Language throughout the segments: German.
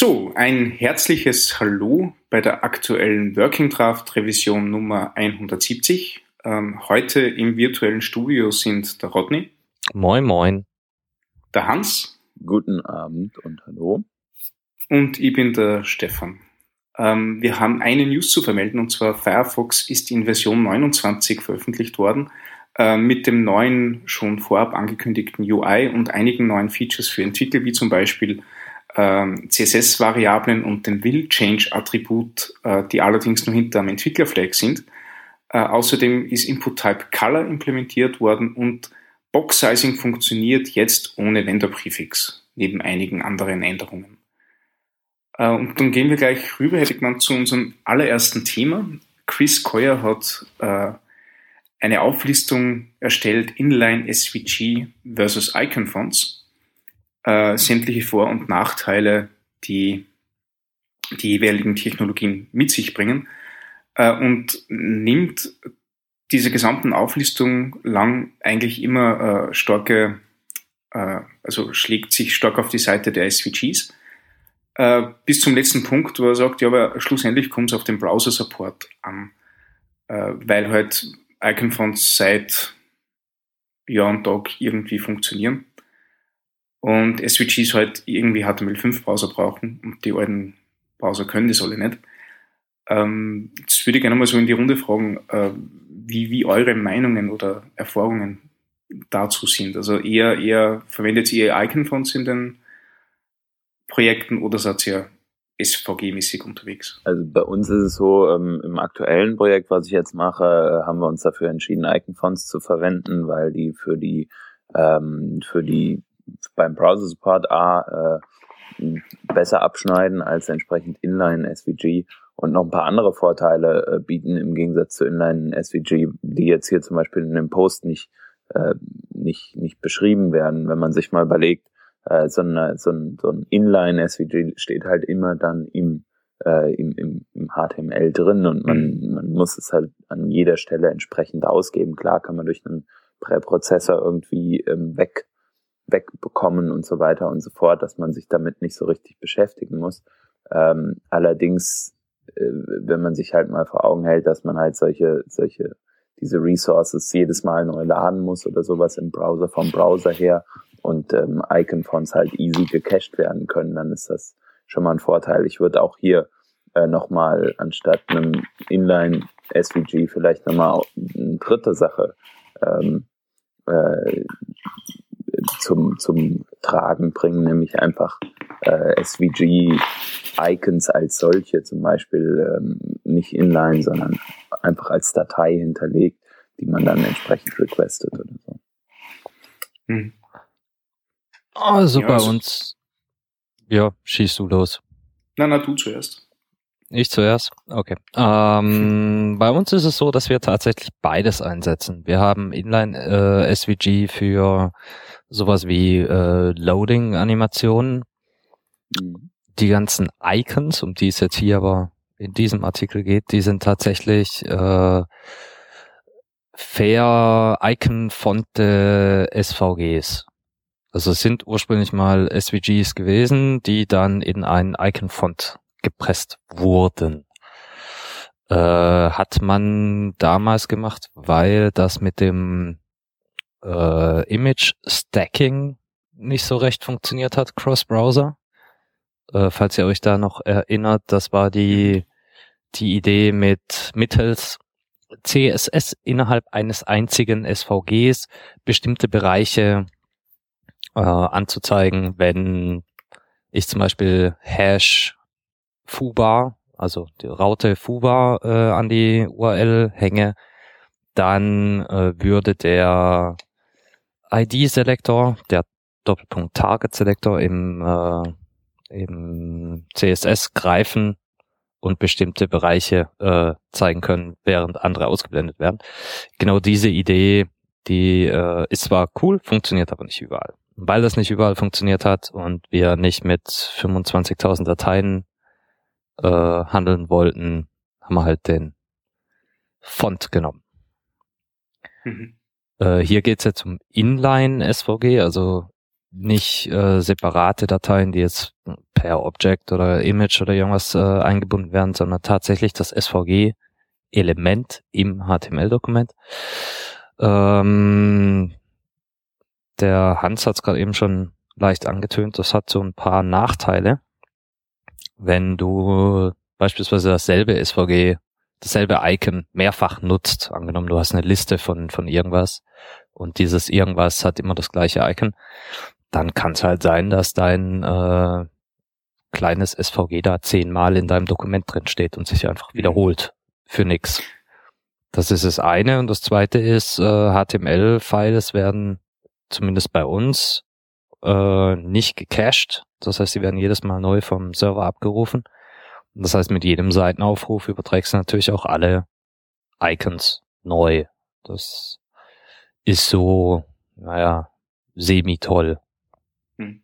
So, ein herzliches Hallo bei der aktuellen Working Draft Revision Nummer 170. Ähm, heute im virtuellen Studio sind der Rodney. Moin, moin. Der Hans. Guten Abend und hallo. Und ich bin der Stefan. Ähm, wir haben eine News zu vermelden und zwar Firefox ist in Version 29 veröffentlicht worden äh, mit dem neuen, schon vorab angekündigten UI und einigen neuen Features für Entwickler, wie zum Beispiel ähm, CSS-Variablen und dem Will-Change-Attribut, äh, die allerdings nur hinter einem Entwicklerflag sind. Äh, außerdem ist Input-Type Color implementiert worden und Box-Sizing funktioniert jetzt ohne Vendor-Prefix, neben einigen anderen Änderungen. Äh, und dann gehen wir gleich rüber, hätte gemeint, zu unserem allerersten Thema. Chris Coyer hat eine Auflistung erstellt, Inline SVG versus Icon Fonts äh, sämtliche Vor- und Nachteile, die die jeweiligen Technologien mit sich bringen äh, und nimmt diese gesamten Auflistung lang eigentlich immer äh, starke, äh, also schlägt sich stark auf die Seite der SVGs, äh, bis zum letzten Punkt, wo er sagt, ja, aber schlussendlich kommt es auf den Browser-Support an, äh, weil halt Icon-Fonts seit Jahr und Tag irgendwie funktionieren und SVGs halt irgendwie HTML5 Browser brauchen und die alten Browser können das alle nicht. Ähm, jetzt würde ich gerne mal so in die Runde fragen, äh, wie, wie eure Meinungen oder Erfahrungen dazu sind. Also eher, eher, verwendet ihr Icon-Fonts in den Projekten oder seid ihr SVG-mäßig unterwegs? Also bei uns ist es so, ähm, im aktuellen Projekt, was ich jetzt mache, haben wir uns dafür entschieden, Icon-Fonts zu verwenden, weil die für die ähm, für die beim Browser Support A äh, besser abschneiden als entsprechend Inline SVG und noch ein paar andere Vorteile äh, bieten im Gegensatz zu Inline SVG, die jetzt hier zum Beispiel in dem Post nicht, äh, nicht, nicht beschrieben werden. Wenn man sich mal überlegt, äh, so, eine, so, ein, so ein Inline SVG steht halt immer dann im, äh, im, im, im HTML drin und man, mhm. man muss es halt an jeder Stelle entsprechend ausgeben. Klar kann man durch einen Präprozessor irgendwie ähm, weg wegbekommen und so weiter und so fort, dass man sich damit nicht so richtig beschäftigen muss. Ähm, allerdings, äh, wenn man sich halt mal vor Augen hält, dass man halt solche, solche, diese Resources jedes Mal neu laden muss oder sowas im Browser vom Browser her und ähm, Icon-Fonts halt easy gecached werden können, dann ist das schon mal ein Vorteil. Ich würde auch hier äh, nochmal anstatt einem Inline SVG vielleicht nochmal eine dritte Sache ähm, äh, zum, zum Tragen bringen, nämlich einfach äh, SVG-Icons als solche, zum Beispiel ähm, nicht inline, sondern einfach als Datei hinterlegt, die man dann entsprechend requestet oder so. Hm. Oh, super. Ja, also, und ja, schießt du los. Na, na, du zuerst. Ich zuerst? Okay. Ähm, bei uns ist es so, dass wir tatsächlich beides einsetzen. Wir haben Inline äh, SVG für sowas wie äh, Loading-Animationen. Mhm. Die ganzen Icons, um die es jetzt hier aber in diesem Artikel geht, die sind tatsächlich äh, Fair Icon Fonte SVGs. Also es sind ursprünglich mal SVGs gewesen, die dann in einen Icon Font gepresst wurden. Äh, hat man damals gemacht, weil das mit dem äh, Image Stacking nicht so recht funktioniert hat, Cross-Browser. Äh, falls ihr euch da noch erinnert, das war die, die Idee mit mittels CSS innerhalb eines einzigen SVGs bestimmte Bereiche äh, anzuzeigen, wenn ich zum Beispiel Hash Fubar, also die Raute Fubar äh, an die URL hänge, dann äh, würde der ID-Selektor, der Doppelpunkt Target-Selektor im, äh, im CSS greifen und bestimmte Bereiche äh, zeigen können, während andere ausgeblendet werden. Genau diese Idee, die äh, ist zwar cool, funktioniert aber nicht überall. Weil das nicht überall funktioniert hat und wir nicht mit 25.000 Dateien äh, handeln wollten, haben wir halt den Font genommen. Mhm. Äh, hier geht es jetzt um Inline SVG, also nicht äh, separate Dateien, die jetzt per Object oder Image oder irgendwas äh, eingebunden werden, sondern tatsächlich das SVG-Element im HTML-Dokument. Ähm, der Hans hat es gerade eben schon leicht angetönt, das hat so ein paar Nachteile. Wenn du beispielsweise dasselbe SVG, dasselbe Icon mehrfach nutzt, angenommen du hast eine Liste von, von irgendwas und dieses irgendwas hat immer das gleiche Icon, dann kann es halt sein, dass dein äh, kleines SVG da zehnmal in deinem Dokument drin steht und sich einfach wiederholt für nix. Das ist das eine. Und das zweite ist, äh, HTML-Files werden zumindest bei uns äh, nicht gecached. Das heißt, sie werden jedes Mal neu vom Server abgerufen. Das heißt, mit jedem Seitenaufruf überträgst du natürlich auch alle Icons neu. Das ist so, naja, semi-toll. Hm.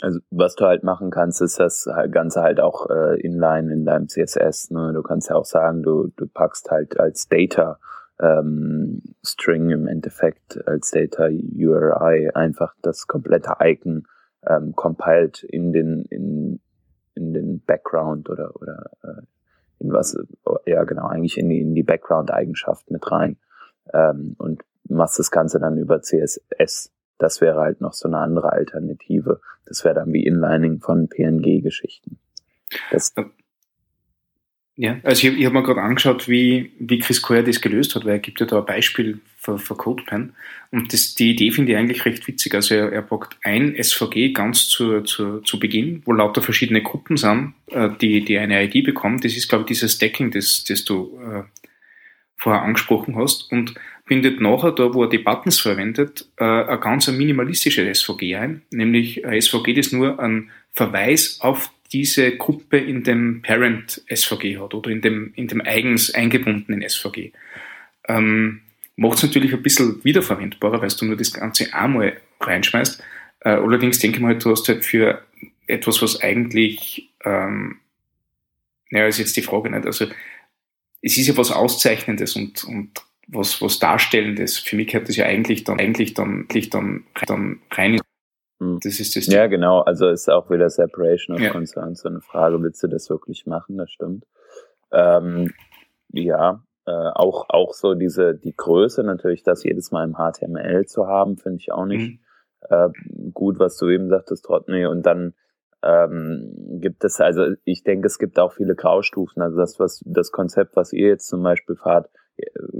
Also was du halt machen kannst, ist das Ganze halt auch äh, inline in deinem CSS. Ne? Du kannst ja auch sagen, du, du packst halt als Data ähm, String im Endeffekt als Data URI einfach das komplette Icon ähm, compiled in den in, in den Background oder oder äh, in was ja genau eigentlich in die in die Background Eigenschaft mit rein ähm, und machst das Ganze dann über CSS. Das wäre halt noch so eine andere Alternative. Das wäre dann wie Inlining von PNG-Geschichten. Das, ja, also ich, ich habe mir gerade angeschaut, wie, wie Chris Coyer das gelöst hat, weil er gibt ja da ein Beispiel für, für CodePen. Und das, die Idee finde ich eigentlich recht witzig. Also er, er packt ein SVG ganz zu, zu, zu Beginn, wo lauter verschiedene Gruppen sind, äh, die, die eine ID bekommen. Das ist, glaube ich, dieses Stacking, das, das du äh, vorher angesprochen hast. Und bindet nachher, da wo er die Buttons verwendet, äh, ein ganz minimalistisches SVG ein, nämlich ein SVG, das nur einen Verweis auf diese Gruppe in dem Parent SVG hat oder in dem, in dem eigens eingebundenen SVG. Ähm, Macht es natürlich ein bisschen wiederverwendbarer, weil du nur das Ganze einmal reinschmeißt. Äh, allerdings denke ich mal, du hast halt für etwas, was eigentlich, ähm, naja, ist jetzt die Frage nicht, also es ist ja was Auszeichnendes und, und was, was Darstellendes. Für mich gehört das ja eigentlich dann, eigentlich dann, eigentlich dann, dann rein. Das ist das. Ja, genau. Also ist auch wieder Separation of ja. Concerns so eine Frage, willst du das wirklich machen? Das stimmt. Ähm, ja, äh, auch, auch so diese, die Größe natürlich, das jedes Mal im HTML zu haben, finde ich auch nicht mhm. äh, gut, was du eben sagtest, Trotney. Und dann ähm, gibt es, also ich denke, es gibt auch viele Graustufen. Also das, was, das Konzept, was ihr jetzt zum Beispiel fahrt,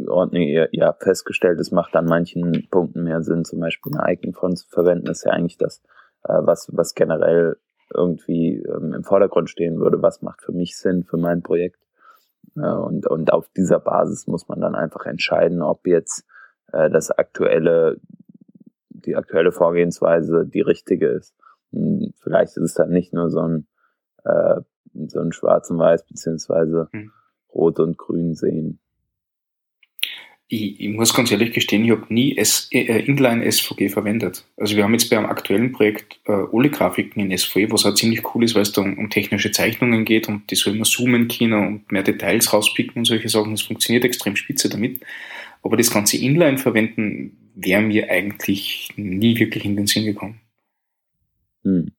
Ordnung, habt festgestellt, es macht an manchen Punkten mehr Sinn, zum Beispiel eine Icon-Font zu verwenden, das ist ja eigentlich das, äh, was, was generell irgendwie ähm, im Vordergrund stehen würde, was macht für mich Sinn für mein Projekt. Äh, und, und auf dieser Basis muss man dann einfach entscheiden, ob jetzt äh, das aktuelle, die aktuelle Vorgehensweise die richtige ist. Hm, vielleicht ist es dann nicht nur so ein, so ein Schwarz und Weiß beziehungsweise hm. Rot und Grün sehen ich, ich muss ganz ehrlich gestehen, ich habe nie S, äh, Inline SVG verwendet. Also wir haben jetzt bei einem aktuellen Projekt äh, alle Grafiken in SVG, was auch ziemlich cool ist, weil es da um, um, technische Zeichnungen geht und die soll man zoomen können und mehr Details rauspicken und solche Sachen. Das funktioniert extrem spitze damit. Aber das ganze Inline verwenden wäre mir eigentlich nie wirklich in den Sinn gekommen. Hm.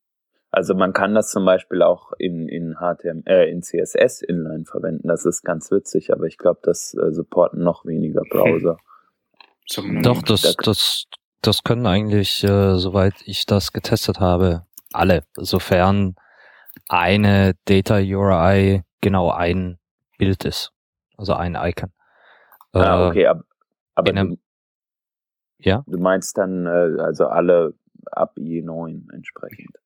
Also man kann das zum Beispiel auch in, in HTML, äh, in CSS Inline verwenden. Das ist ganz witzig, aber ich glaube, das äh, supporten noch weniger Browser. Doch, das, das, das können eigentlich, äh, soweit ich das getestet habe, alle, sofern eine Data URI genau ein Bild ist. Also ein Icon. Ah, okay, aber, aber einem, du, ja? du meinst dann äh, also alle ab IE9 entsprechend.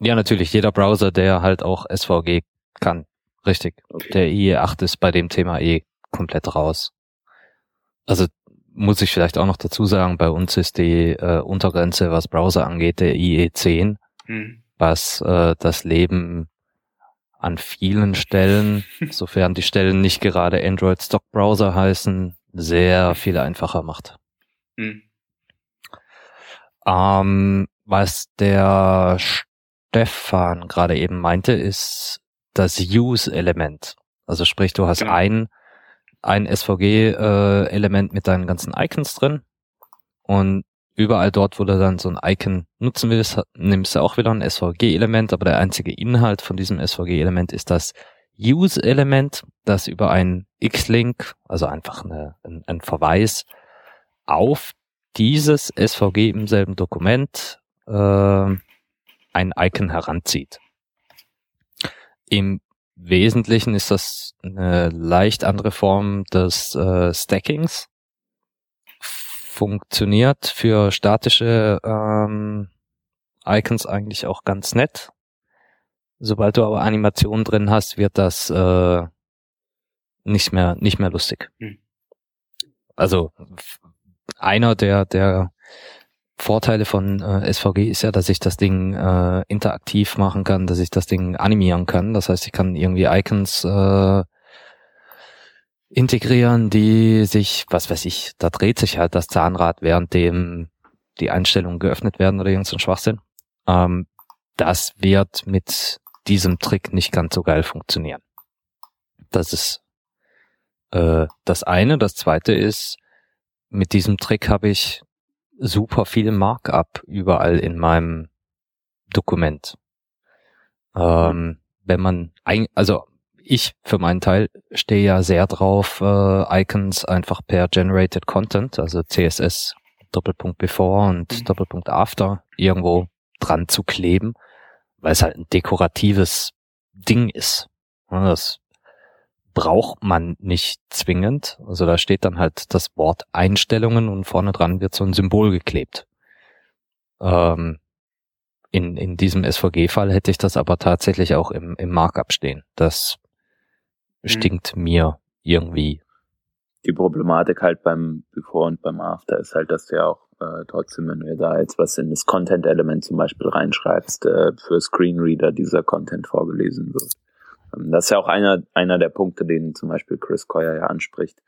Ja, natürlich. Jeder Browser, der halt auch SVG kann. Richtig. Okay. Der IE8 ist bei dem Thema eh komplett raus. Also muss ich vielleicht auch noch dazu sagen, bei uns ist die äh, Untergrenze, was Browser angeht, der IE10, hm. was äh, das Leben an vielen Stellen, sofern die Stellen nicht gerade Android Stock Browser heißen, sehr viel einfacher macht. Hm. Ähm, was der Stefan gerade eben meinte, ist das Use-Element. Also sprich, du hast genau. ein, ein SVG-Element äh, mit deinen ganzen Icons drin und überall dort, wo du dann so ein Icon nutzen willst, nimmst du auch wieder ein SVG-Element, aber der einzige Inhalt von diesem SVG-Element ist das Use-Element, das über ein X-Link, also einfach eine, ein, ein Verweis auf dieses SVG im selben Dokument äh, ein Icon heranzieht. Im Wesentlichen ist das eine leicht andere Form des äh, Stackings. Funktioniert für statische ähm, Icons eigentlich auch ganz nett. Sobald du aber Animationen drin hast, wird das äh, nicht mehr nicht mehr lustig. Hm. Also einer der der Vorteile von äh, SVG ist ja, dass ich das Ding äh, interaktiv machen kann, dass ich das Ding animieren kann. Das heißt, ich kann irgendwie Icons äh, integrieren, die sich, was weiß ich, da dreht sich halt das Zahnrad, währenddem die Einstellungen geöffnet werden oder irgendein Schwachsinn. Ähm, das wird mit diesem Trick nicht ganz so geil funktionieren. Das ist äh, das eine. Das zweite ist, mit diesem Trick habe ich super viel Markup überall in meinem Dokument. Ähm, wenn man, ein, also ich für meinen Teil stehe ja sehr drauf, äh, Icons einfach per Generated Content, also CSS Doppelpunkt Before und mhm. Doppelpunkt After irgendwo dran zu kleben, weil es halt ein dekoratives Ding ist. Das braucht man nicht zwingend. Also da steht dann halt das Wort Einstellungen und vorne dran wird so ein Symbol geklebt. Ähm, in, in diesem SVG-Fall hätte ich das aber tatsächlich auch im, im Markup stehen. Das mhm. stinkt mir irgendwie. Die Problematik halt beim Before und beim After ist halt, dass du ja auch äh, trotzdem, wenn du da jetzt was in das Content-Element zum Beispiel reinschreibst, äh, für Screenreader dieser Content vorgelesen wird. Ähm, das ist ja auch einer, einer der Punkte, den zum Beispiel Chris Coyer ja anspricht.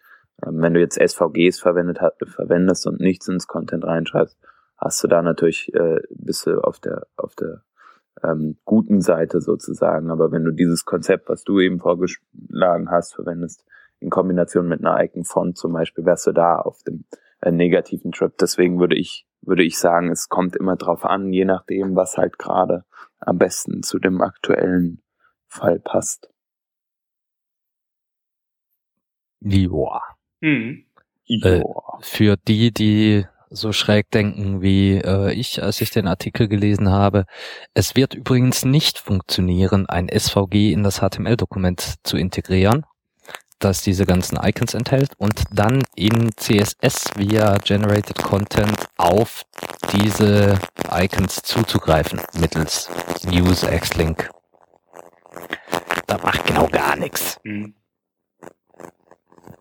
Ähm, wenn du jetzt SVGs verwendet, verwendest und nichts ins Content reinschreibst, hast du da natürlich, äh, bist du auf der, auf der ähm, guten Seite sozusagen. Aber wenn du dieses Konzept, was du eben vorgeschlagen hast, verwendest, in Kombination mit einer Icon Font zum Beispiel, wärst du da auf dem äh, negativen Trip. Deswegen würde ich, würde ich sagen, es kommt immer drauf an, je nachdem, was halt gerade am besten zu dem aktuellen Fall passt. Joa. Mhm. Äh, für die, die so schräg denken wie äh, ich, als ich den Artikel gelesen habe. Es wird übrigens nicht funktionieren, ein SVG in das HTML-Dokument zu integrieren, das diese ganzen Icons enthält und dann in CSS via Generated Content auf diese Icons zuzugreifen mittels Use Xlink da macht genau gar nichts. Mhm.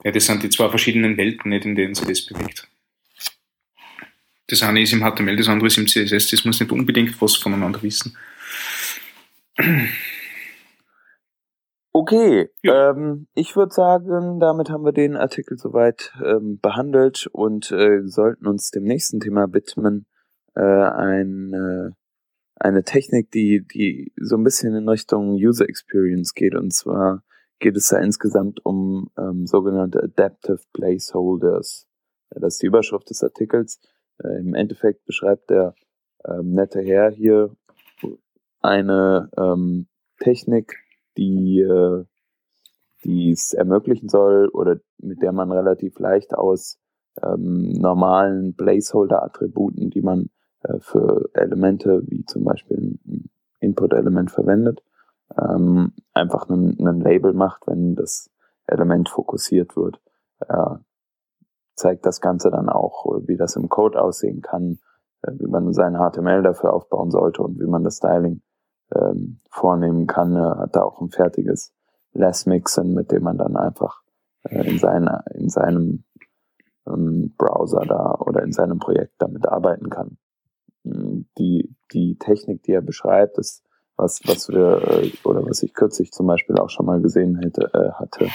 Ja, das sind die zwei verschiedenen Welten, nicht, in denen sich das bewegt. Das eine ist im HTML, das andere ist im CSS. Das muss nicht unbedingt was voneinander wissen. Okay, ja. ähm, ich würde sagen, damit haben wir den Artikel soweit ähm, behandelt und äh, sollten uns dem nächsten Thema widmen. Äh, ein äh, eine Technik, die, die so ein bisschen in Richtung User Experience geht. Und zwar geht es da insgesamt um ähm, sogenannte Adaptive Placeholders. Das ist die Überschrift des Artikels. Äh, Im Endeffekt beschreibt der ähm, nette Herr hier eine ähm, Technik, die äh, es ermöglichen soll oder mit der man relativ leicht aus ähm, normalen Placeholder-Attributen, die man äh, für Elemente wie zum Beispiel ein Input-Element verwendet, ähm, einfach ein, ein Label macht, wenn das Element fokussiert wird. Er zeigt das Ganze dann auch, wie das im Code aussehen kann, äh, wie man sein HTML dafür aufbauen sollte und wie man das Styling ähm, vornehmen kann. Er hat da auch ein fertiges Less Mixen, mit dem man dann einfach äh, in, seiner, in seinem ähm, Browser da oder in seinem Projekt damit arbeiten kann die, die Technik, die er beschreibt, ist was, was wir, äh, oder was ich kürzlich zum Beispiel auch schon mal gesehen hätte, äh, hatte,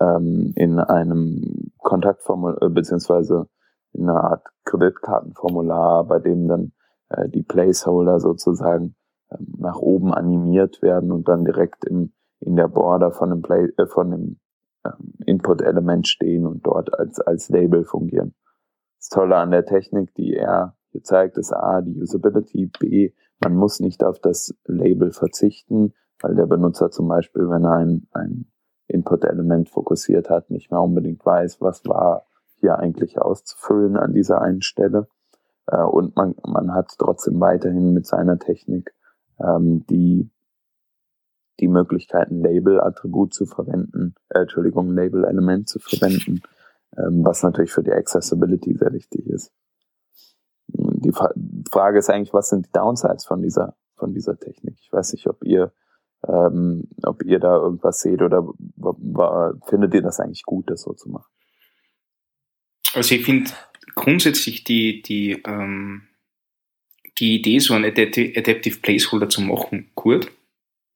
ähm, in einem Kontaktformular, äh, beziehungsweise in einer Art Kreditkartenformular, bei dem dann äh, die Placeholder sozusagen ähm, nach oben animiert werden und dann direkt im, in der Border von dem Play, äh, von dem ähm, Input-Element stehen und dort als, als Label fungieren. Das Tolle an der Technik, die er Hier zeigt es A, die Usability, B, man muss nicht auf das Label verzichten, weil der Benutzer zum Beispiel, wenn er ein, ein Input-Element fokussiert hat, nicht mehr unbedingt weiß, was war hier eigentlich auszufüllen an dieser einen Stelle. Äh, und man, man hat trotzdem weiterhin mit seiner Technik ähm, die, die Möglichkeit, ein Label-Attribut zu verwenden, äh, Entschuldigung, Label-Element zu verwenden, ähm, was natürlich für die Accessibility sehr wichtig ist. Die Frage ist eigentlich, was sind die Downsides von dieser, von dieser Technik? Ich weiß nicht, ob ihr, ähm, ob ihr da irgendwas seht oder findet ihr das eigentlich gut, das so zu machen? Also ich finde grundsätzlich die, die, ähm, die Idee, so einen Adaptive Placeholder zu machen, gut.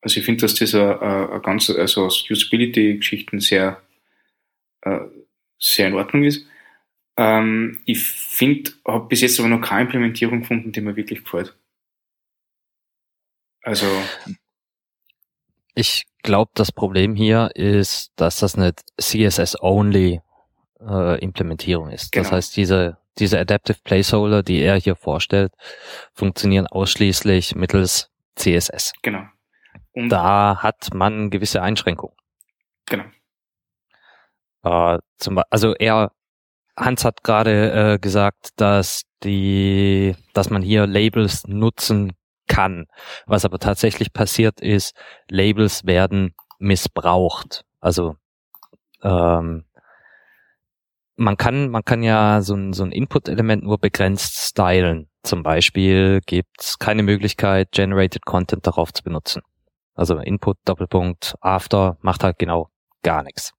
Also ich finde, dass das ganz, also aus Usability-Geschichten sehr, äh, sehr in Ordnung ist. Ähm, ich finde, habe bis jetzt aber noch keine Implementierung gefunden, die mir wirklich gefällt. Also. Ich glaube, das Problem hier ist, dass das eine CSS-only äh, Implementierung ist. Genau. Das heißt, diese, diese Adaptive Placeholder, die er hier vorstellt, funktionieren ausschließlich mittels CSS. Genau. Und da hat man gewisse Einschränkungen. Genau. Äh, zum, also er, Hans hat gerade äh, gesagt, dass die, dass man hier Labels nutzen kann. Was aber tatsächlich passiert ist, Labels werden missbraucht. Also ähm, man kann, man kann ja so ein, so ein Input-Element nur begrenzt stylen. Zum Beispiel gibt's keine Möglichkeit, Generated Content darauf zu benutzen. Also Input Doppelpunkt After macht halt genau gar nichts.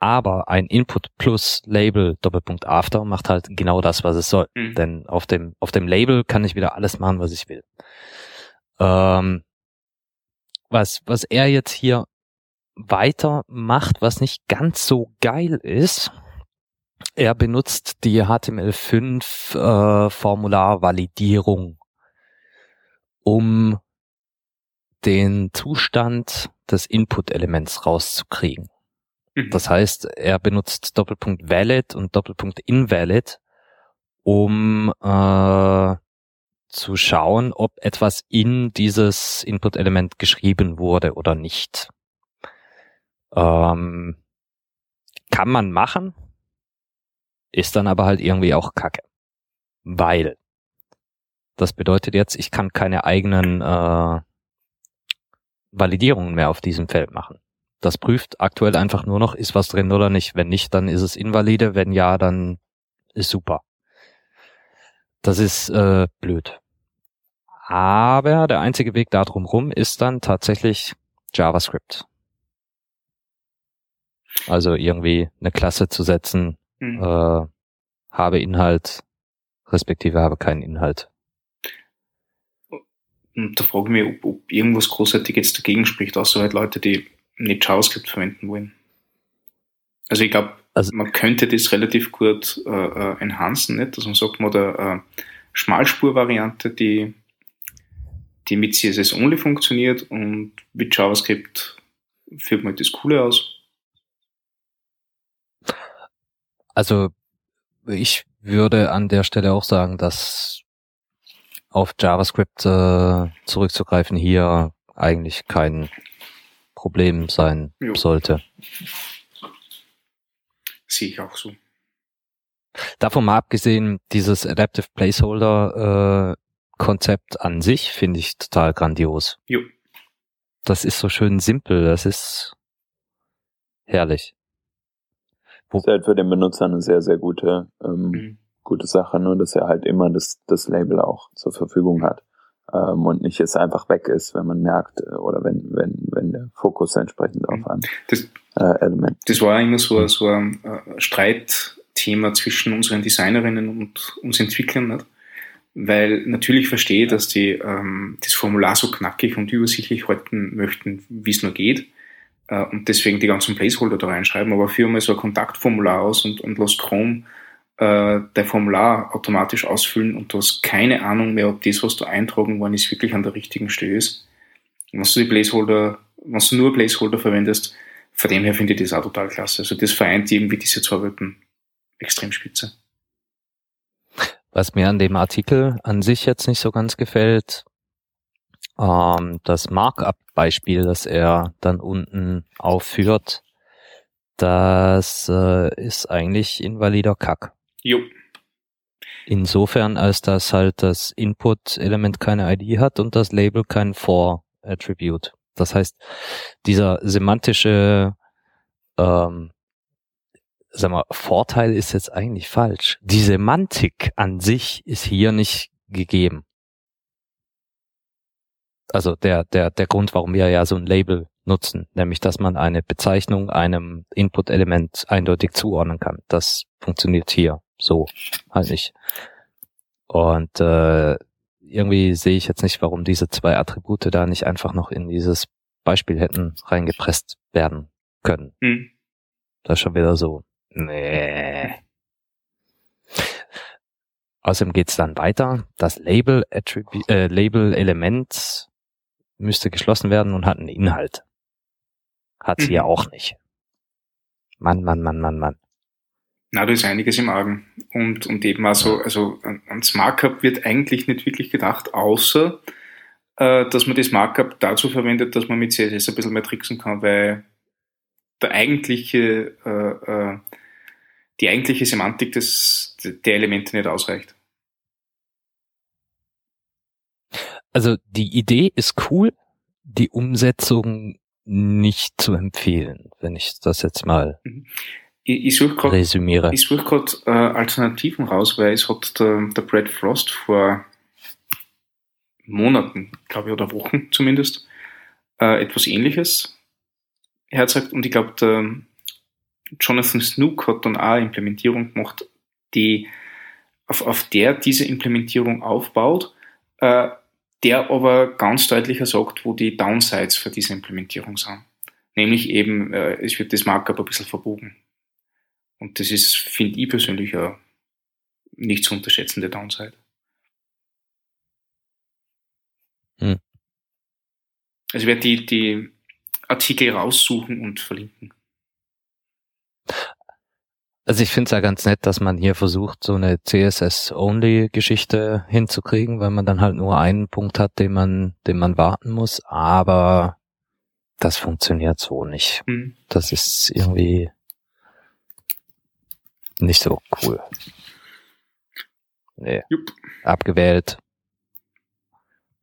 Aber ein Input plus Label Doppelpunkt After macht halt genau das, was es soll. Mhm. Denn auf dem, auf dem Label kann ich wieder alles machen, was ich will. Ähm, was, was er jetzt hier weiter macht, was nicht ganz so geil ist, er benutzt die HTML5 äh, Formularvalidierung, um den Zustand des Input-Elements rauszukriegen. Mhm. Das heißt, er benutzt Doppelpunkt valid und Doppelpunkt invalid, um äh, zu schauen, ob etwas in dieses Input-Element geschrieben wurde oder nicht. Ähm, kann man machen, ist dann aber halt irgendwie auch Kacke. Weil das bedeutet jetzt, ich kann keine eigenen äh, Validierungen mehr auf diesem Feld machen. Das prüft aktuell einfach nur noch, ist was drin oder nicht. Wenn nicht, dann ist es invalide. Wenn ja, dann ist super. Das ist äh, blöd. Aber der einzige Weg da rum ist dann tatsächlich JavaScript. Also irgendwie eine Klasse zu setzen, hm. äh, habe Inhalt, respektive habe keinen Inhalt. Und da frage ich mich, ob, ob irgendwas großartig jetzt dagegen spricht, außer halt Leute, die nicht JavaScript verwenden wollen. Also ich glaube, also, man könnte das relativ gut äh, äh, enhancen, nicht? dass man sagt, man da äh, Schmalspur-Variante, die, die mit CSS only funktioniert und mit JavaScript führt man das Coole aus. Also ich würde an der Stelle auch sagen, dass auf JavaScript äh, zurückzugreifen hier eigentlich kein Problem sein jo. sollte. Sehe ich auch so. Davon mal abgesehen, dieses Adaptive Placeholder äh, Konzept an sich finde ich total grandios. Jo. Das ist so schön simpel, das ist herrlich. Das ist halt für den Benutzer eine sehr, sehr gute, ähm, mhm. gute Sache, nur dass er halt immer das, das Label auch zur Verfügung hat ähm, und nicht es einfach weg ist, wenn man merkt äh, oder wenn, wenn, wenn der Fokus entsprechend auf mhm. einem das, äh, Element. Das war immer so, so ein äh, Streitthema zwischen unseren Designerinnen und uns Entwicklern, nicht? weil natürlich verstehe, dass die ähm, das Formular so knackig und übersichtlich halten möchten, wie es nur geht äh, und deswegen die ganzen Placeholder da reinschreiben, aber führe mal so ein Kontaktformular aus und, und lass Chrome äh, dein Formular automatisch ausfüllen und du hast keine Ahnung mehr, ob das, was du eintragen worden ist, wirklich an der richtigen Stelle ist. Und wenn du die Placeholder, wenn du nur Placeholder verwendest, von dem her finde ich das auch total klasse. Also das vereint irgendwie diese zwei Welten extrem spitze. Was mir an dem Artikel an sich jetzt nicht so ganz gefällt, ähm, das Markup-Beispiel, das er dann unten aufführt, das äh, ist eigentlich invalider Kack. Jo. Insofern, als dass halt das Input-Element keine ID hat und das Label kein For-Attribute. Das heißt, dieser semantische ähm, sag mal, Vorteil ist jetzt eigentlich falsch. Die Semantik an sich ist hier nicht gegeben. Also der, der, der Grund, warum wir ja so ein Label nutzen, nämlich dass man eine Bezeichnung einem Input-Element eindeutig zuordnen kann. Das funktioniert hier so halt nicht. Und äh, irgendwie sehe ich jetzt nicht, warum diese zwei Attribute da nicht einfach noch in dieses Beispiel hätten reingepresst werden können. Hm. Das ist schon wieder so Nee. Außerdem geht's dann weiter. Das Label, Attribu äh, Label Element müsste geschlossen werden und hat einen Inhalt. Hat sie mhm. ja auch nicht. Mann, Mann, Mann, Mann, Mann. Na, da ist einiges im Argen. Und, und eben also, also ans Markup wird eigentlich nicht wirklich gedacht, außer äh, dass man das Markup dazu verwendet, dass man mit CSS ein bisschen mehr tricksen kann, weil der eigentliche äh, äh, die eigentliche Semantik des, der Elemente nicht ausreicht. Also die Idee ist cool, die Umsetzung nicht zu empfehlen, wenn ich das jetzt mal mhm. Ich, ich such suche gerade äh, Alternativen raus, weil es hat der, der Brad Frost vor Monaten, glaube ich, oder Wochen zumindest, äh, etwas ähnliches herzagt und ich glaube, der Jonathan Snook hat dann auch eine Implementierung gemacht, die auf, auf der diese Implementierung aufbaut, äh, der aber ganz deutlicher sagt, wo die Downsides für diese Implementierung sind. Nämlich eben, äh, es wird das Markup ein bisschen verbogen. Und das ist, finde ich persönlich, eine nicht zu unterschätzende Downside. Hm. Also ich werde die, die Artikel raussuchen und verlinken. Also ich finde es ja ganz nett, dass man hier versucht, so eine CSS-Only-Geschichte hinzukriegen, weil man dann halt nur einen Punkt hat, den man, den man warten muss. Aber das funktioniert so nicht. Mhm. Das ist irgendwie nicht so cool. Nee. Jupp. Abgewählt.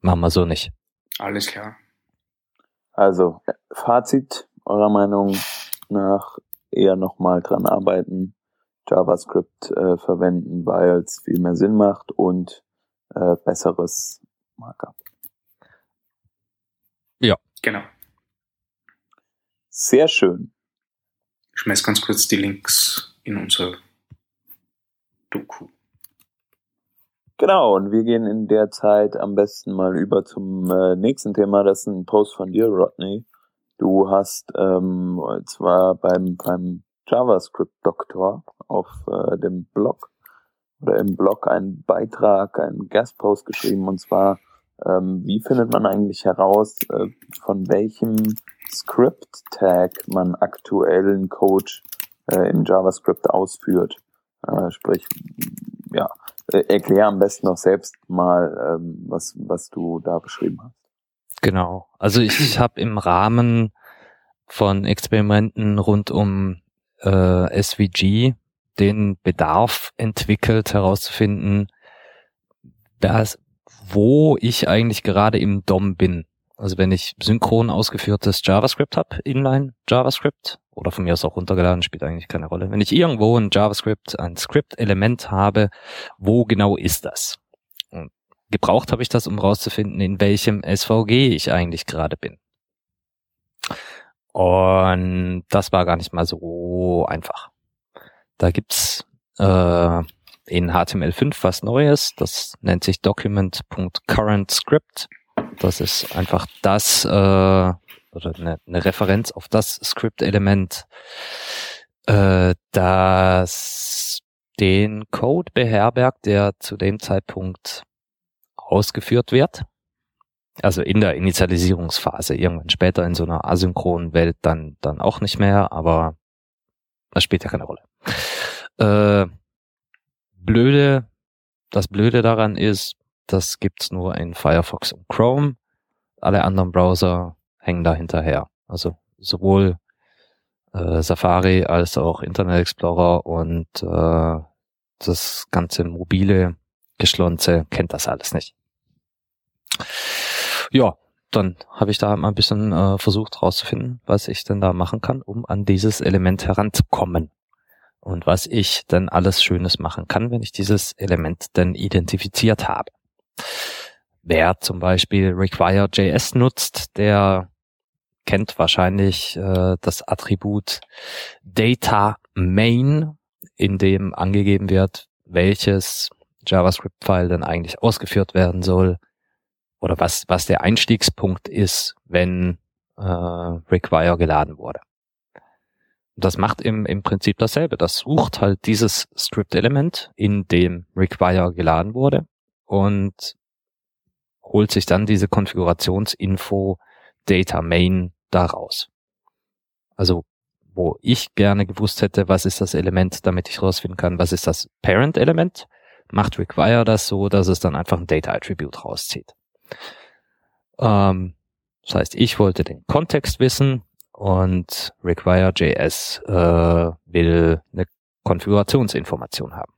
Machen wir so nicht. Alles klar. Also, Fazit eurer Meinung nach eher nochmal dran arbeiten, JavaScript äh, verwenden, weil es viel mehr Sinn macht und äh, besseres Markup. Ja. Genau. Sehr schön. Ich schmeiß ganz kurz die Links in unser Doku. Genau, und wir gehen in der Zeit am besten mal über zum äh, nächsten Thema. Das ist ein Post von dir, Rodney. Du hast ähm, zwar beim, beim JavaScript-Doktor auf äh, dem Blog oder im Blog einen Beitrag, einen Guestpost geschrieben und zwar, ähm, wie findet man eigentlich heraus, äh, von welchem Script-Tag man aktuellen Code äh, im JavaScript ausführt. Äh, sprich, ja, äh, erklär am besten noch selbst mal, ähm, was, was du da beschrieben hast. Genau. Also ich habe im Rahmen von Experimenten rund um äh, SVG den Bedarf entwickelt, herauszufinden, dass, wo ich eigentlich gerade im DOM bin. Also wenn ich synchron ausgeführtes JavaScript habe, Inline JavaScript, oder von mir aus auch runtergeladen, spielt eigentlich keine Rolle. Wenn ich irgendwo ein JavaScript, ein Script-Element habe, wo genau ist das? Und gebraucht habe ich das, um herauszufinden, in welchem SVG ich eigentlich gerade bin. Und das war gar nicht mal so einfach. Da gibt's äh, in HTML5 was Neues, das nennt sich document.currentScript. Das ist einfach das äh, oder eine, eine Referenz auf das Script-Element, äh, das den Code beherbergt, der zu dem Zeitpunkt ausgeführt wird. Also in der Initialisierungsphase, irgendwann später in so einer asynchronen Welt dann, dann auch nicht mehr, aber das spielt ja keine Rolle. Äh, blöde Das Blöde daran ist, das gibt's nur in Firefox und Chrome. Alle anderen Browser hängen da hinterher. Also sowohl äh, Safari als auch Internet Explorer und äh, das ganze mobile Geschlonze kennt das alles nicht. Ja, dann habe ich da mal ein bisschen äh, versucht herauszufinden, was ich denn da machen kann, um an dieses Element heranzukommen. Und was ich denn alles Schönes machen kann, wenn ich dieses Element denn identifiziert habe. Wer zum Beispiel Require.js nutzt, der kennt wahrscheinlich äh, das Attribut Data Main, in dem angegeben wird, welches JavaScript-File denn eigentlich ausgeführt werden soll oder was, was der Einstiegspunkt ist, wenn äh, Require geladen wurde. Das macht im, im Prinzip dasselbe. Das sucht halt dieses Script-Element, in dem Require geladen wurde und holt sich dann diese Konfigurationsinfo Data Main daraus. Also, wo ich gerne gewusst hätte, was ist das Element, damit ich rausfinden kann, was ist das Parent-Element, macht Require das so, dass es dann einfach ein Data-Attribute rauszieht. Ähm, das heißt, ich wollte den Kontext wissen und Require.js äh, will eine Konfigurationsinformation haben.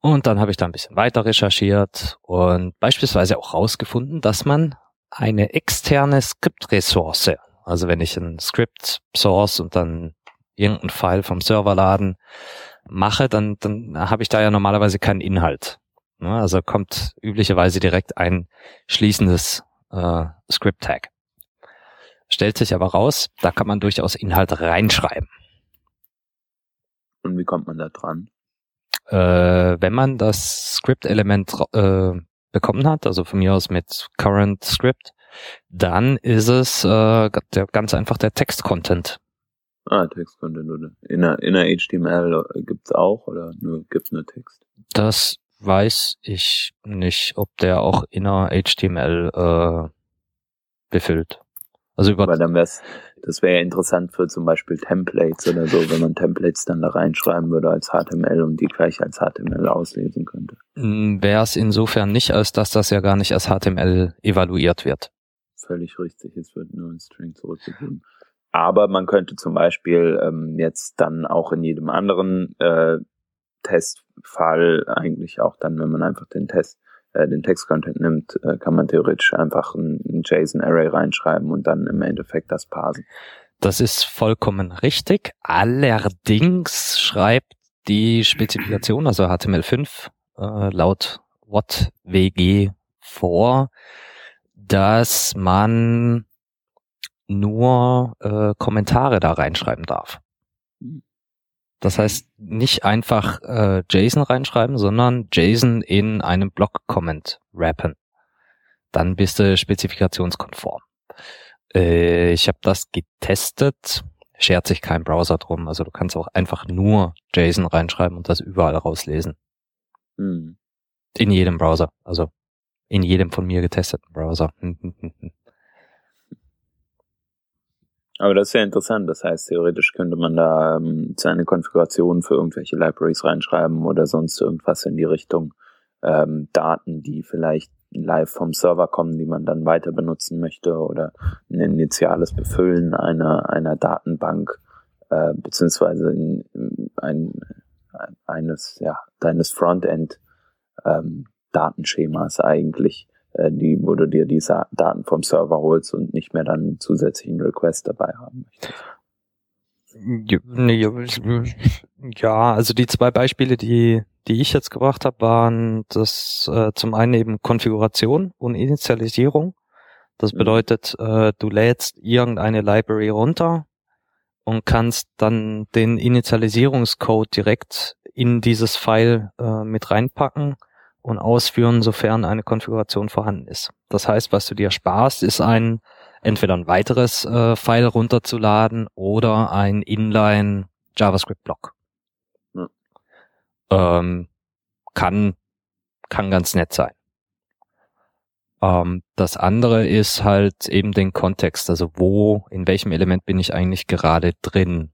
Und dann habe ich da ein bisschen weiter recherchiert und beispielsweise auch rausgefunden, dass man eine externe Skriptressource, also wenn ich ein Script source und dann irgendein File vom Server laden mache, dann, dann habe ich da ja normalerweise keinen Inhalt. Ne? Also kommt üblicherweise direkt ein schließendes äh, Script-Tag. Stellt sich aber raus, da kann man durchaus Inhalte reinschreiben. Und wie kommt man da dran? Äh, wenn man das Script-Element äh, bekommen hat, also von mir aus mit Current Script, dann ist es äh, der, ganz einfach der Text-Content. Ah, Text-Content, oder? In der, in der HTML gibt's auch, oder nur, gibt nur Text? Das weiß ich nicht, ob der auch inner HTML äh, befüllt. Also über Aber dann wär's, das wäre ja interessant für zum Beispiel Templates oder so, wenn man Templates dann da reinschreiben würde als HTML und die gleich als HTML auslesen könnte. Hm, wäre es insofern nicht, als dass das ja gar nicht als HTML evaluiert wird. Völlig richtig, es wird nur ein String zurückgegeben. Aber man könnte zum Beispiel ähm, jetzt dann auch in jedem anderen äh, Testfall eigentlich auch dann, wenn man einfach den Test, äh, den Text-Content nimmt, äh, kann man theoretisch einfach ein, ein JSON-Array reinschreiben und dann im Endeffekt das parsen. Das ist vollkommen richtig. Allerdings schreibt die Spezifikation, also HTML5, äh, laut WhatWG vor, dass man nur äh, Kommentare da reinschreiben darf. Das heißt, nicht einfach äh, JSON reinschreiben, sondern JSON in einem Block-Comment wrappen. Dann bist du spezifikationskonform. Äh, ich habe das getestet, schert sich kein Browser drum. Also du kannst auch einfach nur JSON reinschreiben und das überall rauslesen. Hm. In jedem Browser. Also in jedem von mir getesteten Browser. Aber das ist ja interessant. Das heißt, theoretisch könnte man da ähm, seine Konfiguration für irgendwelche Libraries reinschreiben oder sonst irgendwas in die Richtung ähm, Daten, die vielleicht live vom Server kommen, die man dann weiter benutzen möchte oder ein initiales Befüllen einer, einer Datenbank äh, beziehungsweise in, in ein, eines, ja, deines Frontend ähm, Datenschemas eigentlich äh, die, wo du dir diese Daten vom Server holst und nicht mehr dann einen zusätzlichen Request dabei haben möchtest. Ja, also die zwei Beispiele, die, die ich jetzt gebracht habe, waren das äh, zum einen eben Konfiguration und Initialisierung. Das mhm. bedeutet, äh, du lädst irgendeine Library runter und kannst dann den Initialisierungscode direkt in dieses File äh, mit reinpacken und ausführen, sofern eine Konfiguration vorhanden ist. Das heißt, was du dir sparst, ist ein entweder ein weiteres äh, File runterzuladen oder ein Inline JavaScript-Block. Ja. Ähm, kann, kann ganz nett sein. Ähm, das andere ist halt eben den Kontext, also wo, in welchem Element bin ich eigentlich gerade drin?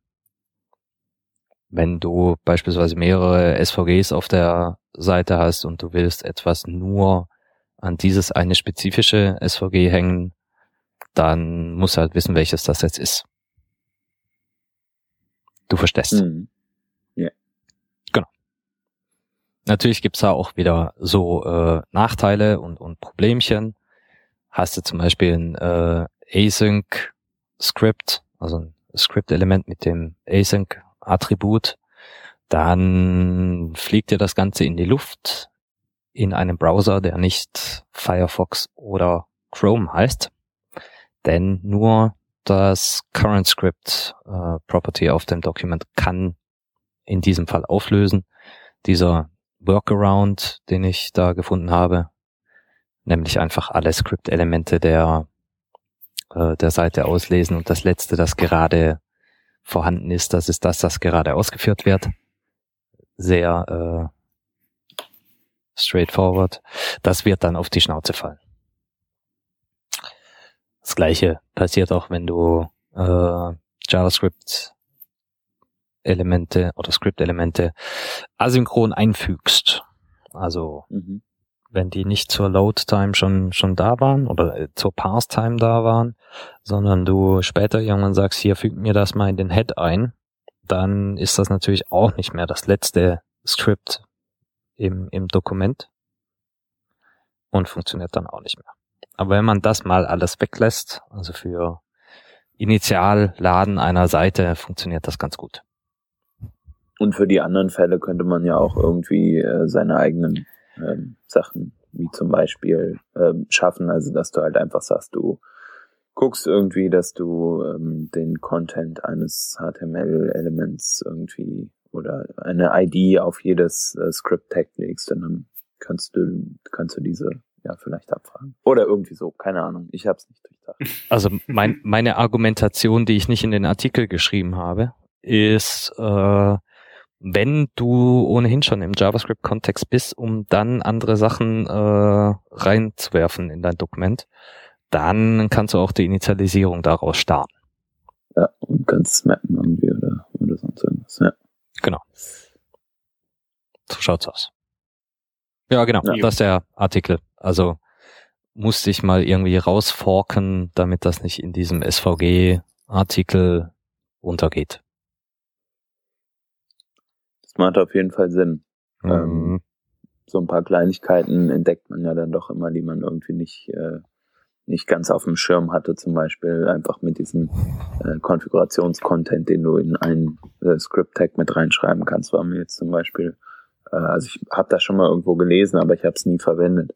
Wenn du beispielsweise mehrere SVGs auf der Seite hast und du willst etwas nur an dieses eine spezifische SVG hängen, dann musst du halt wissen, welches das jetzt ist. Du verstehst. Mhm. Ja. Genau. Natürlich gibt's da auch wieder so äh, Nachteile und, und Problemchen. Hast du zum Beispiel ein äh, Async-Script, also ein Script-Element mit dem Async-Attribut, dann fliegt dir das Ganze in die Luft in einem Browser, der nicht Firefox oder Chrome heißt, denn nur das Current Script äh, Property auf dem Document kann in diesem Fall auflösen. Dieser Workaround, den ich da gefunden habe, nämlich einfach alle Script-Elemente der, äh, der Seite auslesen und das letzte, das gerade vorhanden ist, das ist das, das gerade ausgeführt wird. Sehr äh, straightforward. Das wird dann auf die Schnauze fallen. Das gleiche passiert auch, wenn du äh, JavaScript Elemente oder Script-Elemente asynchron einfügst. Also mhm. Wenn die nicht zur Load-Time schon schon da waren oder äh, zur Parse-Time da waren, sondern du später irgendwann sagst, hier füg mir das mal in den Head ein, dann ist das natürlich auch nicht mehr das letzte Script im, im Dokument und funktioniert dann auch nicht mehr. Aber wenn man das mal alles weglässt, also für Initialladen einer Seite funktioniert das ganz gut. Und für die anderen Fälle könnte man ja auch irgendwie äh, seine eigenen ähm, Sachen, wie zum Beispiel ähm, schaffen, also dass du halt einfach sagst, du guckst irgendwie, dass du ähm, den Content eines HTML-Elements irgendwie oder eine ID auf jedes äh, Script-Tag legst, dann kannst du, kannst du diese ja vielleicht abfragen. Oder irgendwie so, keine Ahnung. Ich habe es nicht durchdacht. Also mein, meine Argumentation, die ich nicht in den Artikel geschrieben habe, ist, äh, wenn du ohnehin schon im JavaScript-Kontext bist, um dann andere Sachen äh, reinzuwerfen in dein Dokument, dann kannst du auch die Initialisierung daraus starten. Ja, und kannst es mappen irgendwie oder, oder sonst irgendwas, ja. Genau. So schaut's aus. Ja, genau, ja. das ist der Artikel. Also musste ich mal irgendwie rausforken, damit das nicht in diesem SVG-Artikel untergeht. Macht auf jeden Fall Sinn. Mhm. Ähm, so ein paar Kleinigkeiten entdeckt man ja dann doch immer, die man irgendwie nicht, äh, nicht ganz auf dem Schirm hatte. Zum Beispiel einfach mit diesem äh, Konfigurationscontent, den du in einen äh, Script-Tag mit reinschreiben kannst, war mir jetzt zum Beispiel, äh, also ich habe das schon mal irgendwo gelesen, aber ich habe es nie verwendet.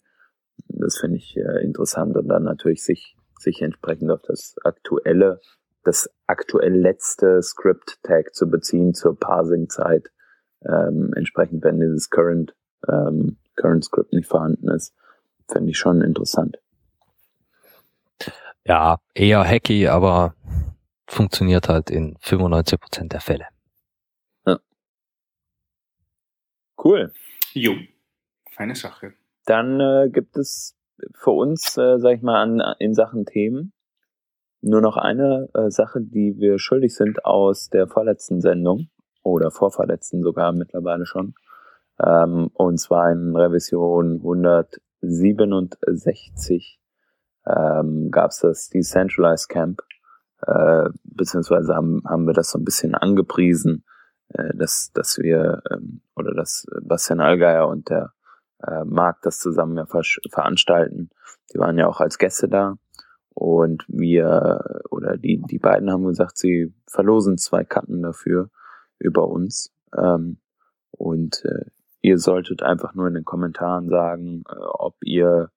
Das finde ich äh, interessant und dann natürlich sich, sich entsprechend auf das aktuelle, das aktuell letzte Script-Tag zu beziehen zur Parsing-Zeit. Ähm, entsprechend, wenn dieses Current, ähm, Current Script nicht vorhanden ist, finde ich schon interessant. Ja, eher hacky, aber funktioniert halt in 95 Prozent der Fälle. Ja. Cool. Jo, feine Sache. Dann äh, gibt es für uns, äh, sag ich mal, an, in Sachen Themen nur noch eine äh, Sache, die wir schuldig sind aus der vorletzten Sendung oder vorverletzten sogar mittlerweile schon. Ähm, und zwar in Revision 167 ähm, gab es das Decentralized Camp, äh, beziehungsweise haben, haben wir das so ein bisschen angepriesen, äh, dass, dass wir ähm, oder dass Bastian Allgeier und der äh, Markt das zusammen ja ver veranstalten. Die waren ja auch als Gäste da. Und wir oder die, die beiden haben gesagt, sie verlosen zwei Karten dafür über uns. Ähm, und äh, ihr solltet einfach nur in den Kommentaren sagen, äh, ob ihr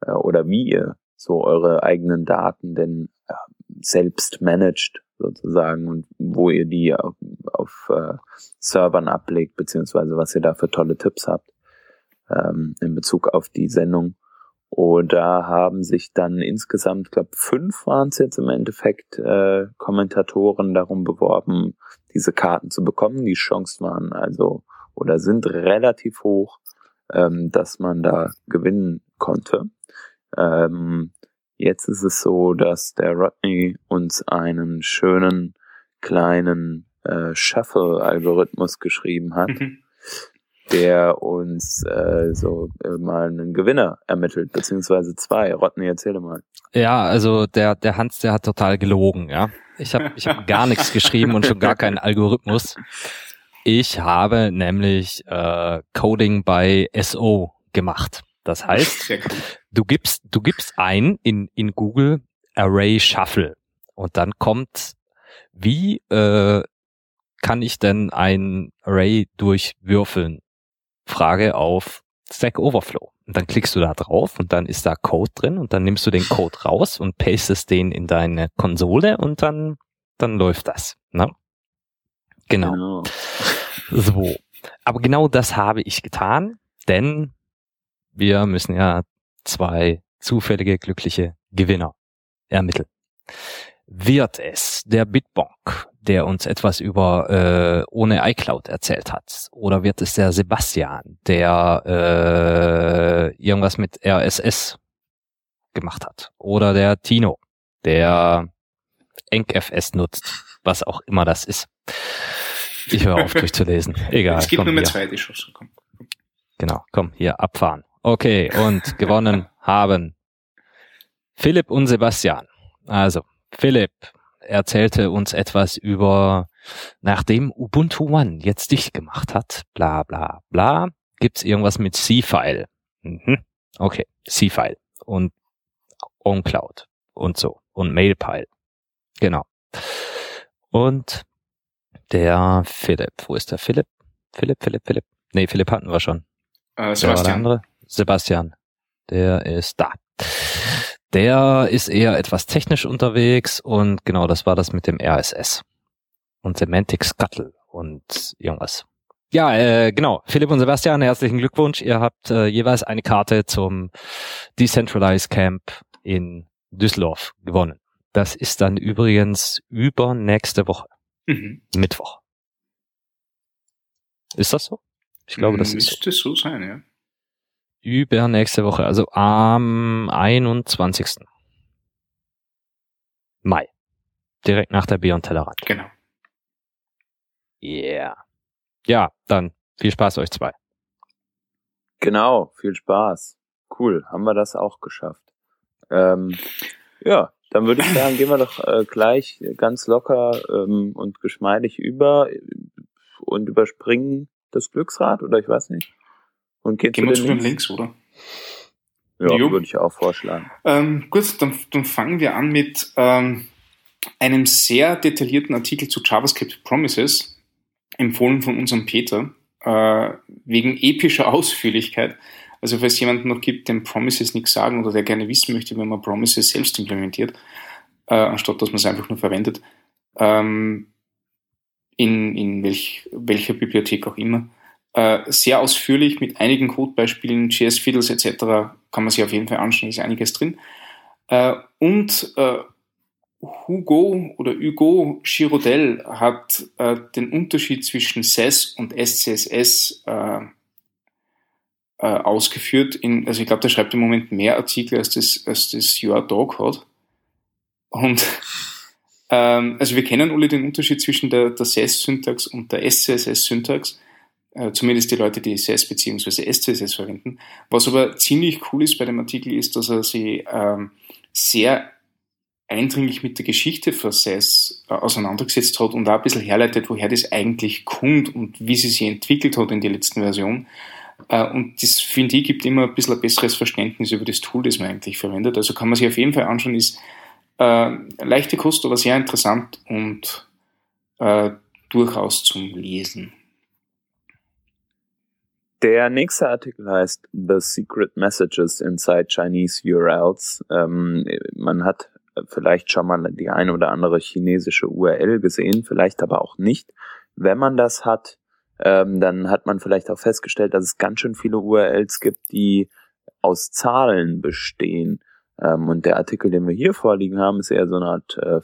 äh, oder wie ihr so eure eigenen Daten denn äh, selbst managt sozusagen und wo ihr die auf, auf äh, Servern ablegt, beziehungsweise was ihr da für tolle Tipps habt ähm, in Bezug auf die Sendung. Und da haben sich dann insgesamt, glaube fünf waren es jetzt im Endeffekt, äh, Kommentatoren darum beworben, diese Karten zu bekommen. Die Chancen waren also oder sind relativ hoch, ähm, dass man da gewinnen konnte. Ähm, jetzt ist es so, dass der Rodney uns einen schönen kleinen äh, Shuffle-Algorithmus geschrieben hat, mhm. Der uns äh, so äh, mal einen Gewinner ermittelt, beziehungsweise zwei. Rodney, erzähle mal. Ja, also der, der Hans, der hat total gelogen, ja. Ich habe ich hab gar nichts geschrieben und schon gar keinen Algorithmus. Ich habe nämlich äh, Coding bei SO gemacht. Das heißt, du gibst, du gibst ein in, in Google Array Shuffle und dann kommt, wie äh, kann ich denn ein Array durchwürfeln? Frage auf Stack Overflow. Und dann klickst du da drauf und dann ist da Code drin und dann nimmst du den Code raus und pastest den in deine Konsole und dann, dann läuft das. Ne? Genau. genau. So. Aber genau das habe ich getan, denn wir müssen ja zwei zufällige glückliche Gewinner ermitteln. Wird es der Bitbonk, der uns etwas über äh, ohne iCloud erzählt hat, oder wird es der Sebastian, der äh, irgendwas mit RSS gemacht hat, oder der Tino, der EnkFS nutzt, was auch immer das ist. Ich höre auf durchzulesen. Egal. Es gibt nur mehr zwei, die schon kommen. Genau, komm, hier, abfahren. Okay, und gewonnen haben Philipp und Sebastian. Also, Philipp erzählte uns etwas über, nachdem Ubuntu One jetzt dicht gemacht hat, bla bla bla, gibt's irgendwas mit C-File. Mhm. Okay, C-File und OnCloud und so und Mailpile. Genau. Und der Philipp, wo ist der Philipp? Philipp, Philipp, Philipp. Nee, Philipp hatten wir schon. Äh, Sebastian. Sebastian. Der ist da. Der ist eher etwas technisch unterwegs und genau das war das mit dem RSS und Semantic Scuttle und irgendwas. Ja, äh, genau. Philipp und Sebastian, herzlichen Glückwunsch. Ihr habt äh, jeweils eine Karte zum Decentralized Camp in Düsseldorf gewonnen. Das ist dann übrigens übernächste Woche. Mhm. Mittwoch. Ist das so? Ich glaube, das Müsste ist so. so sein, ja. Übernächste Woche, also am 21. Mai. Direkt nach der Beyond Tellerrand. Genau. Yeah. Ja, dann viel Spaß euch zwei. Genau, viel Spaß. Cool, haben wir das auch geschafft. Ähm, ja, dann würde ich sagen, gehen wir doch äh, gleich ganz locker ähm, und geschmeidig über und überspringen das Glücksrad oder ich weiß nicht. Und gehen, gehen wir zu den Links, oder? Ja, jo. würde ich auch vorschlagen. Ähm, gut, dann, dann fangen wir an mit ähm, einem sehr detaillierten Artikel zu JavaScript Promises, empfohlen von unserem Peter, äh, wegen epischer Ausführlichkeit. Also falls jemanden noch gibt, dem Promises nichts sagen oder der gerne wissen möchte, wenn man Promises selbst implementiert, äh, anstatt dass man es einfach nur verwendet, ähm, in, in welch, welcher Bibliothek auch immer, äh, sehr ausführlich mit einigen Codebeispielen, JS Fiddles etc. kann man sich auf jeden Fall anschauen, ist einiges drin. Äh, und äh, Hugo oder Hugo Girodel hat äh, den Unterschied zwischen SES und SCSS äh, ausgeführt. In, also ich glaube, der schreibt im Moment mehr Artikel, als das, als das Your Dog hat. Und ähm, also wir kennen alle den Unterschied zwischen der, der SES-Syntax und der SCSS-Syntax. Äh, zumindest die Leute, die SES bzw. SCSS verwenden. Was aber ziemlich cool ist bei dem Artikel, ist, dass er sich ähm, sehr eindringlich mit der Geschichte von SES äh, auseinandergesetzt hat und auch ein bisschen herleitet, woher das eigentlich kommt und wie sie sich entwickelt hat in der letzten Version. Äh, und das, finde ich, gibt immer ein bisschen ein besseres Verständnis über das Tool, das man eigentlich verwendet. Also kann man sich auf jeden Fall anschauen, ist äh, leichte Kost, aber sehr interessant und äh, durchaus zum Lesen. Der nächste Artikel heißt The Secret Messages Inside Chinese URLs. Ähm, man hat vielleicht schon mal die eine oder andere chinesische URL gesehen, vielleicht aber auch nicht. Wenn man das hat, ähm, dann hat man vielleicht auch festgestellt, dass es ganz schön viele URLs gibt, die aus Zahlen bestehen. Ähm, und der Artikel, den wir hier vorliegen haben, ist eher so eine Art äh,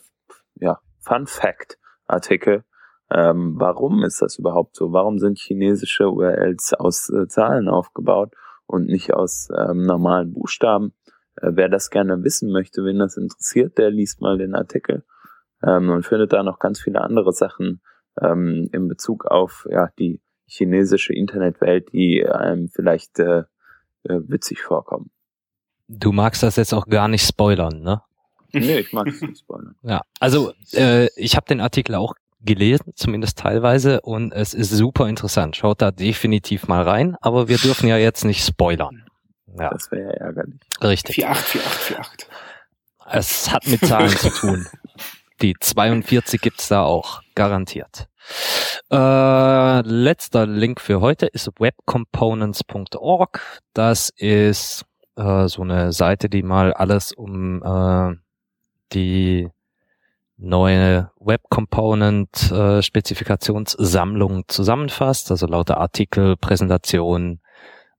ja, Fun Fact Artikel. Ähm, warum ist das überhaupt so? Warum sind chinesische URLs aus äh, Zahlen aufgebaut und nicht aus ähm, normalen Buchstaben? Äh, wer das gerne wissen möchte, wen das interessiert, der liest mal den Artikel ähm, und findet da noch ganz viele andere Sachen ähm, in Bezug auf ja die chinesische Internetwelt, die einem vielleicht äh, äh, witzig vorkommen. Du magst das jetzt auch gar nicht spoilern, ne? Nee, ich mag es nicht spoilern. Ja, also äh, ich habe den Artikel auch gelesen, zumindest teilweise, und es ist super interessant. Schaut da definitiv mal rein, aber wir dürfen ja jetzt nicht spoilern. Ja, Das wäre ja ärgerlich. richtig. 484848. Es hat mit Zahlen zu tun. Die 42 gibt's da auch, garantiert. Äh, letzter Link für heute ist webcomponents.org. Das ist äh, so eine Seite, die mal alles um äh, die neue Web Component äh, Spezifikationssammlung zusammenfasst, also lauter Artikel, Präsentationen,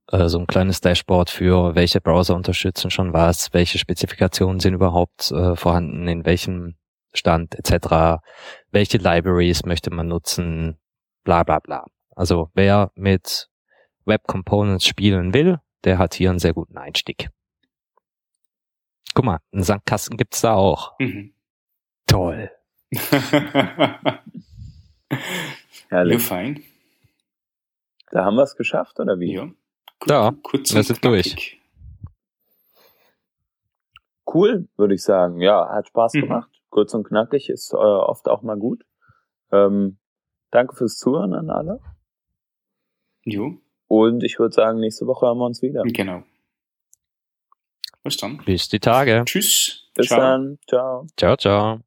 äh, so ein kleines Dashboard für welche Browser unterstützen schon was, welche Spezifikationen sind überhaupt äh, vorhanden, in welchem Stand etc., welche Libraries möchte man nutzen, bla bla bla. Also wer mit Web Components spielen will, der hat hier einen sehr guten Einstieg. Guck mal, einen Sandkasten gibt's da auch. Mhm. Toll. ja, Herrlich. fein. Da haben wir es geschafft, oder wie? Ja. Ja, kurz und sind durch. Cool, würde ich sagen. Ja, hat Spaß Mhm. gemacht. Kurz und knackig ist äh, oft auch mal gut. Ähm, danke fürs Zuhören an alle. Jo, Und ich würde sagen, nächste Woche haben wir uns wieder. genau. Bis dann. Bis die Tage. Tschüss. Bis Ciao. dann. Ciao. Ciao, ciao.